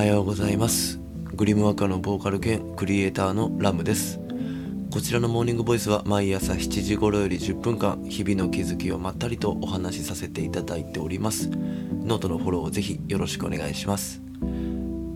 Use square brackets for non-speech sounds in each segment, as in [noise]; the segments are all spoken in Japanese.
はようございます。グリムワーカーのボーカル兼クリエイターのラムです。こちらのモーニングボイスは毎朝7時頃より10分間日々の気づきをまったりとお話しさせていただいております。ノートのフォローをぜひよろしくお願いします。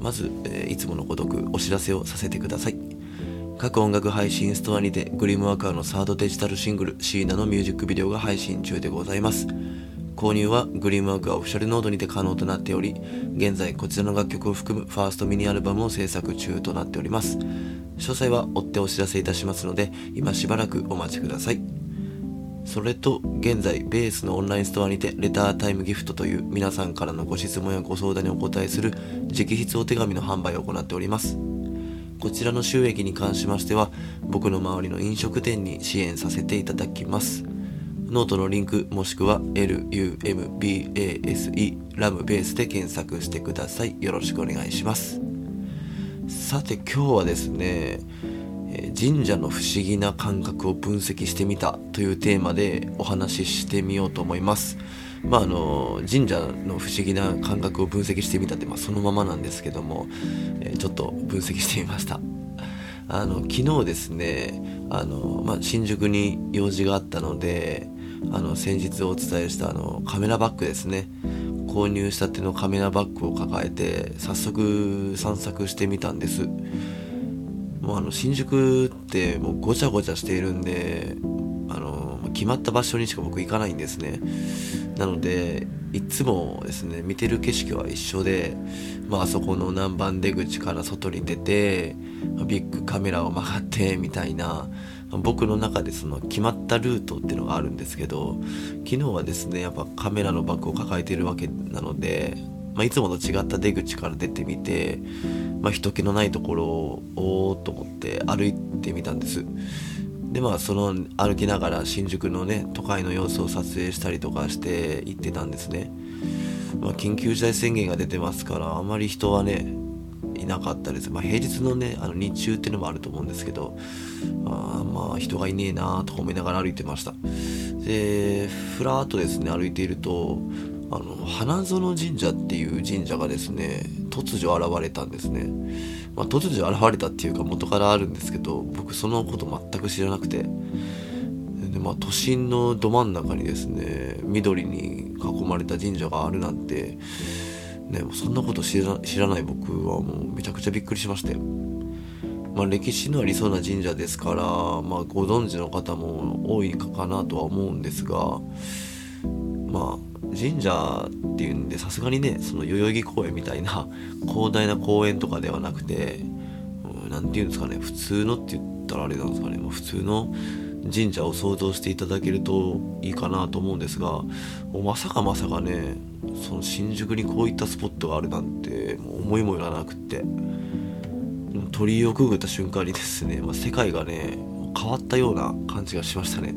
まず、えーいつものごとくお知らせをさせてください。各音楽配信ストアにてグリムワーカーのサードデジタルシングルシーナのミュージックビデオが配信中でございます。購入はグリームワークーオフィシャルノードにて可能となっており現在こちらの楽曲を含むファーストミニアルバムを制作中となっております。詳細は追ってお知らせいたしますので今しばらくお待ちください。それと現在ベースのオンラインストアにてレタータイムギフトという皆さんからのご質問やご相談にお答えする直筆お手紙の販売を行っております。こちらの収益に関しましては僕の周りの飲食店に支援させていただきます。ノートのリンクもしくは LUMBASE ラムベースで検索してください。よろしくお願いします。さて今日はですねえ神社の不思議な感覚を分析してみたというテーマでお話ししてみようと思います。まああの神社の不思議な感覚を分析してみたって、まあ、そのままなんですけども、えちょっと分析してみました。あの昨日ですねあの、まあ、新宿に用事があったのであの先日お伝えしたあのカメラバッグですね。購入したてのカメラバッグを抱えて早速散策してみたんです。もうあの新宿ってもうごちゃごちゃしているんであの決まった場所にしか僕行かないんですね。なのでいつもですね見てる景色は一緒で、まああそこの南蛮出口から外に出てビッグカメラを曲がってみたいな僕の中でその決まったルートっていうのがあるんですけど昨日はですねやっぱカメラのバッグを抱えているわけなので、まあ、いつもと違った出口から出てみて、まあ、人気のないところをおーっと思って歩いてみたんです。でまあその歩きながら新宿のね都会の様子を撮影したりとかして行ってたんですね、まあ、緊急事態宣言が出てますからあまり人はねいなかったです、まあ、平日のねあの日中っていうのもあると思うんですけどあまあ人がいねえなとか思いながら歩いてました。でふらーっとですね歩いているとあの花園神社っていう神社がですね突如現れたんですね、まあ、突如現れたっていうか元からあるんですけど僕そのこと全く知らなくて。で、まあ、都心のど真ん中にですね緑に囲まれた神社があるなんてね、そんなこと知ら知らない僕はもうめちゃくちゃびっくりしましたよ。まあ、歴史のありそうな神社ですから、まあ、ご存知の方も多いかなとは思うんですが、まあ、神社っていうんでさすがにねその代々木公園みたいな [laughs] 広大な公園とかではなくて何て言うんですかね普通のって言ったらあれなんですかね、まあ普通の神社を想像していただけるといいかなと思うんですがまさかまさかねその新宿にこういったスポットがあるなんてもう思いもよらなくって。鳥居をくぐった瞬間にですね、まあ、世界がね変わったような感じがしましたね。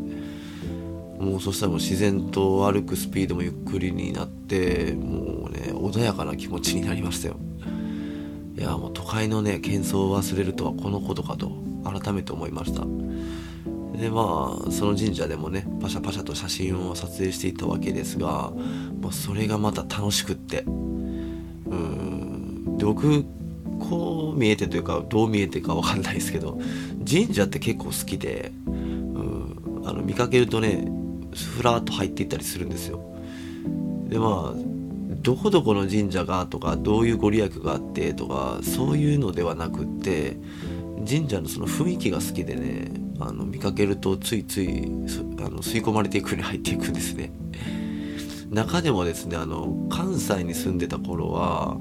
もうそしたらもう自然と歩くスピードもゆっくりになってもうね穏やかな気持ちになりましたよ。いやもう都会のね喧騒を忘れるとはこのことかと改めて思いました。でまあその神社でもねパシャパシャと写真を撮影していたわけですが、まあ、それがまた楽しくって。うん。で僕こう見えてというかどう見えてかわかんないですけど神社って結構好きでうん。あの見かけるとねふらっと入っていったりするんですよ。でまあどこどこの神社がとかどういうご利益があってとかそういうのではなくって神社のその雰囲気が好きでねあの見かけるとついついあの吸い込まれていくように入っていくんですね。[laughs] 中でもですねあの関西に住んでた頃は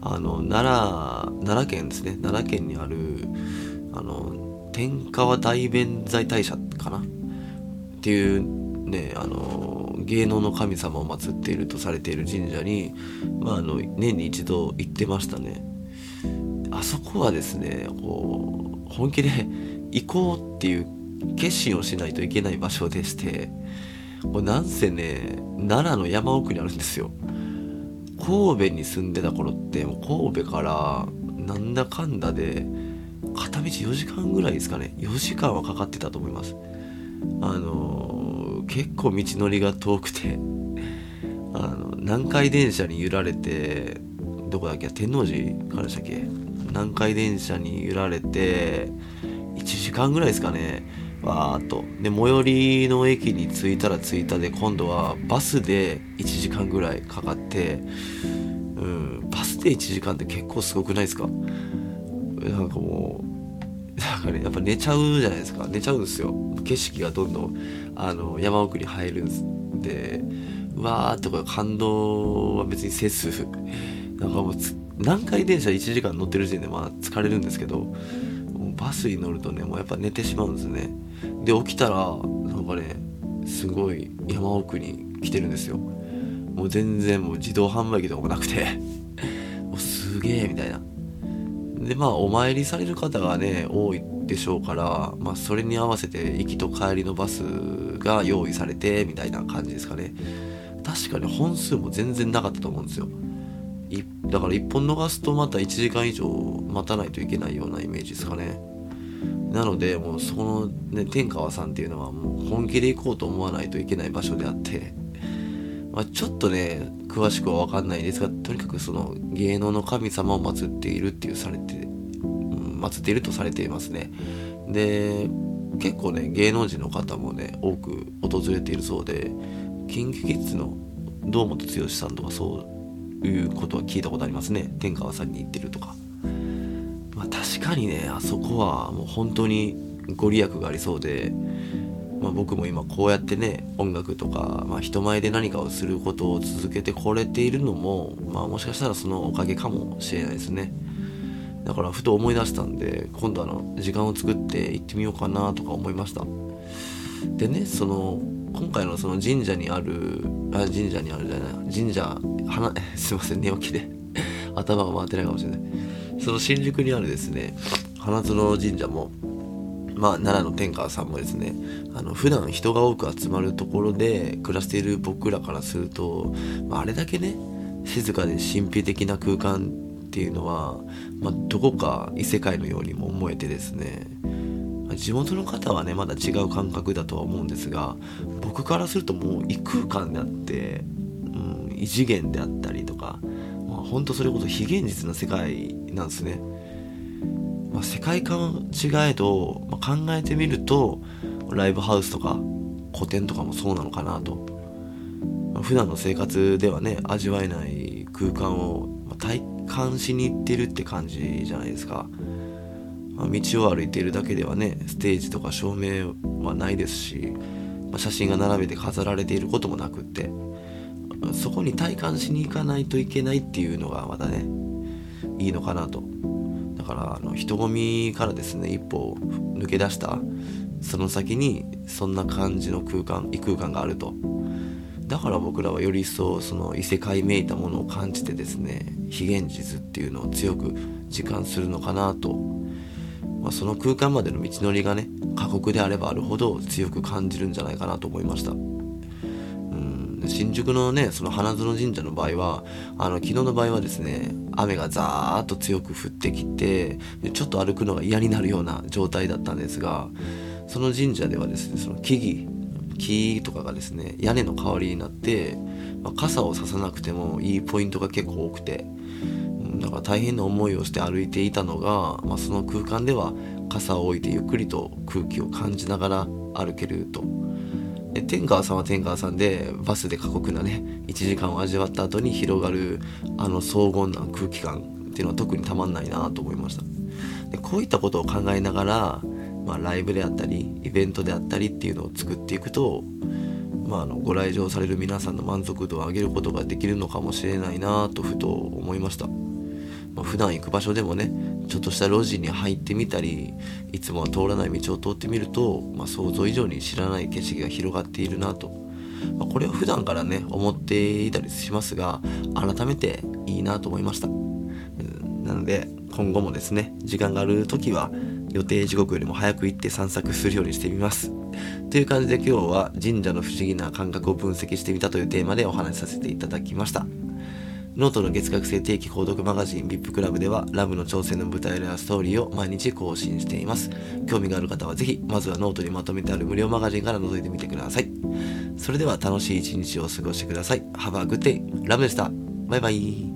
あの奈良奈良県ですね。奈良県にあるあの天川大弁財大社かな？っていうねあの芸能の神様を祀っているとされている神社に、まあ、あの年に一度行ってましたね。あそこはですねこう本気で行こうっていう決心をしないといけない場所でしてこれなんせね奈良の山奥にあるんですよ。神戸に住んでた頃ってもう神戸からなんだかんだで片道4時間ぐらいですかね。4時間はかかってたと思います。あのー結構道のりが遠くてあの南海電車に揺られてどこだっけ天王寺からでしたっけ？南海電車に揺られて1時間ぐらいですかね。わーっと。で最寄りの駅に着いたら着いたで今度はバスで1時間ぐらいかかってうんバスで1時間って結構すごくないですか？なんかもうなんかねやっぱ寝ちゃうじゃないですか。寝ちゃうんですよ。景色がどんどんあの山奥に入るんでうわーとか感動は別にせず。なんかもう南海電車1時間乗ってる時点でまあ疲れるんですけどバスに乗るとねもうやっぱ寝てしまうんですね。で起きたらなんかねすごい山奥に来てるんですよ。もう全然もう自動販売機とかもなくて。[laughs] もうすげえみたいな。でまあお参りされる方がね多いでしょうから、まあ、それに合わせて行きと帰りのバスが用意されてみたいな感じですかね。確かに本数も全然なかったと思うんですよ。だから1本逃すとまた1時間以上待たないといけないようなイメージですかね。なのでもうそのね天川さんっていうのはもう本気で行こうと思わないといけない場所であってまあ、ちょっとね詳しくは分かんないですがとにかくその芸能の神様を祀っているっていうされて、うん、祀っているとされていますね。で結構ね芸能人の方もね多く訪れているそうで KinKiKids の堂本剛さんとかそういうことは聞いたことありますね。天川さんに行ってるとか。確かにねあそこはもう本当にご利益がありそうでまあ、僕も今こうやってね音楽とか、まあ、人前で何かをすることを続けてこれているのも、まあ、もしかしたらそのおかげかもしれないですね。だからふと思い出したんで今度あの時間を作って行ってみようかなとか思いました。でねその今回のその神社にあるあ神社にあるじゃない神社花 [laughs] すいません寝起きで。[laughs] 頭が回ってないかもしれない。その新宿にあるですね花園神社もまあ、奈良の天川さんもですねあの普段人が多く集まるところで暮らしている僕らからすると、まあ、あれだけね静かで神秘的な空間っていうのは、まあ、どこか異世界のようにも思えてですね地元の方はねまだ違う感覚だとは思うんですが僕からするともう異空間であって、うん、異次元であったりとか、本当それこそ非現実な世界なんですね。まあ、世界観違えど、まあ、考えてみるとライブハウスとか古典とかもそうなのかなと、まあ、普段の生活ではね味わえない空間を、体感しに行ってるって感じじゃないですか、ま道を歩いているだけではねステージとか照明はないですし、ま写真が並べて飾られていることもなくって。そこに体感しに行かないといけないっていうのがまたねいいのかなと。だからあの人混みからですね一歩抜け出したその先にそんな感じの空間異空間があると。だから僕らはより一層その異世界めいたものを感じてですね非現実っていうのを強く実感するのかなと、まあ、その空間までの道のりがね過酷であればあるほど強く感じるんじゃないかなと思いました。新宿のね、その花園神社の場合は、あの、昨日の場合はですね、雨がザーッと強く降ってきて、ちょっと歩くのが嫌になるような状態だったんですが、その神社ではですね、その木々、木とかがですね、屋根の代わりになって、まあ、傘をささなくてもいいポイントが結構多くて、だから大変な思いをして歩いていたのが、まあ、その空間では傘を置いてゆっくりと空気を感じながら歩けると。天川さんは天川さんでバスで過酷なね1時間を味わった後に広がるあの荘厳な空気感っていうのは特にたまんないなと思いました。でこういったことを考えながら、まあ、ライブであったりイベントであったりっていうのを作っていくと、まあ、あのご来場される皆さんの満足度を上げることができるのかもしれないなとふと思いました。まあ、普段行く場所でもねちょっとした路地に入ってみたりいつもは通らない道を通ってみると、まあ、想像以上に知らない景色が広がっているなと、まあ、これは普段からね思っていたりしますが改めていいなと思いました。なので今後もですね時間がある時は予定時刻よりも早く行って散策するようにしてみます。という感じで今日は神社の不思議な感覚を分析してみたというテーマでお話しさせていただきました。ノートの月額制定期購読マガジン VIP クラブではラムの挑戦の舞台裏やストーリーを毎日更新しています。興味がある方はぜひ、まずはノートにまとめてある無料マガジンから覗いてみてください。それでは楽しい一日を過ごしてください。Have a good day. ラムでした。バイバイ。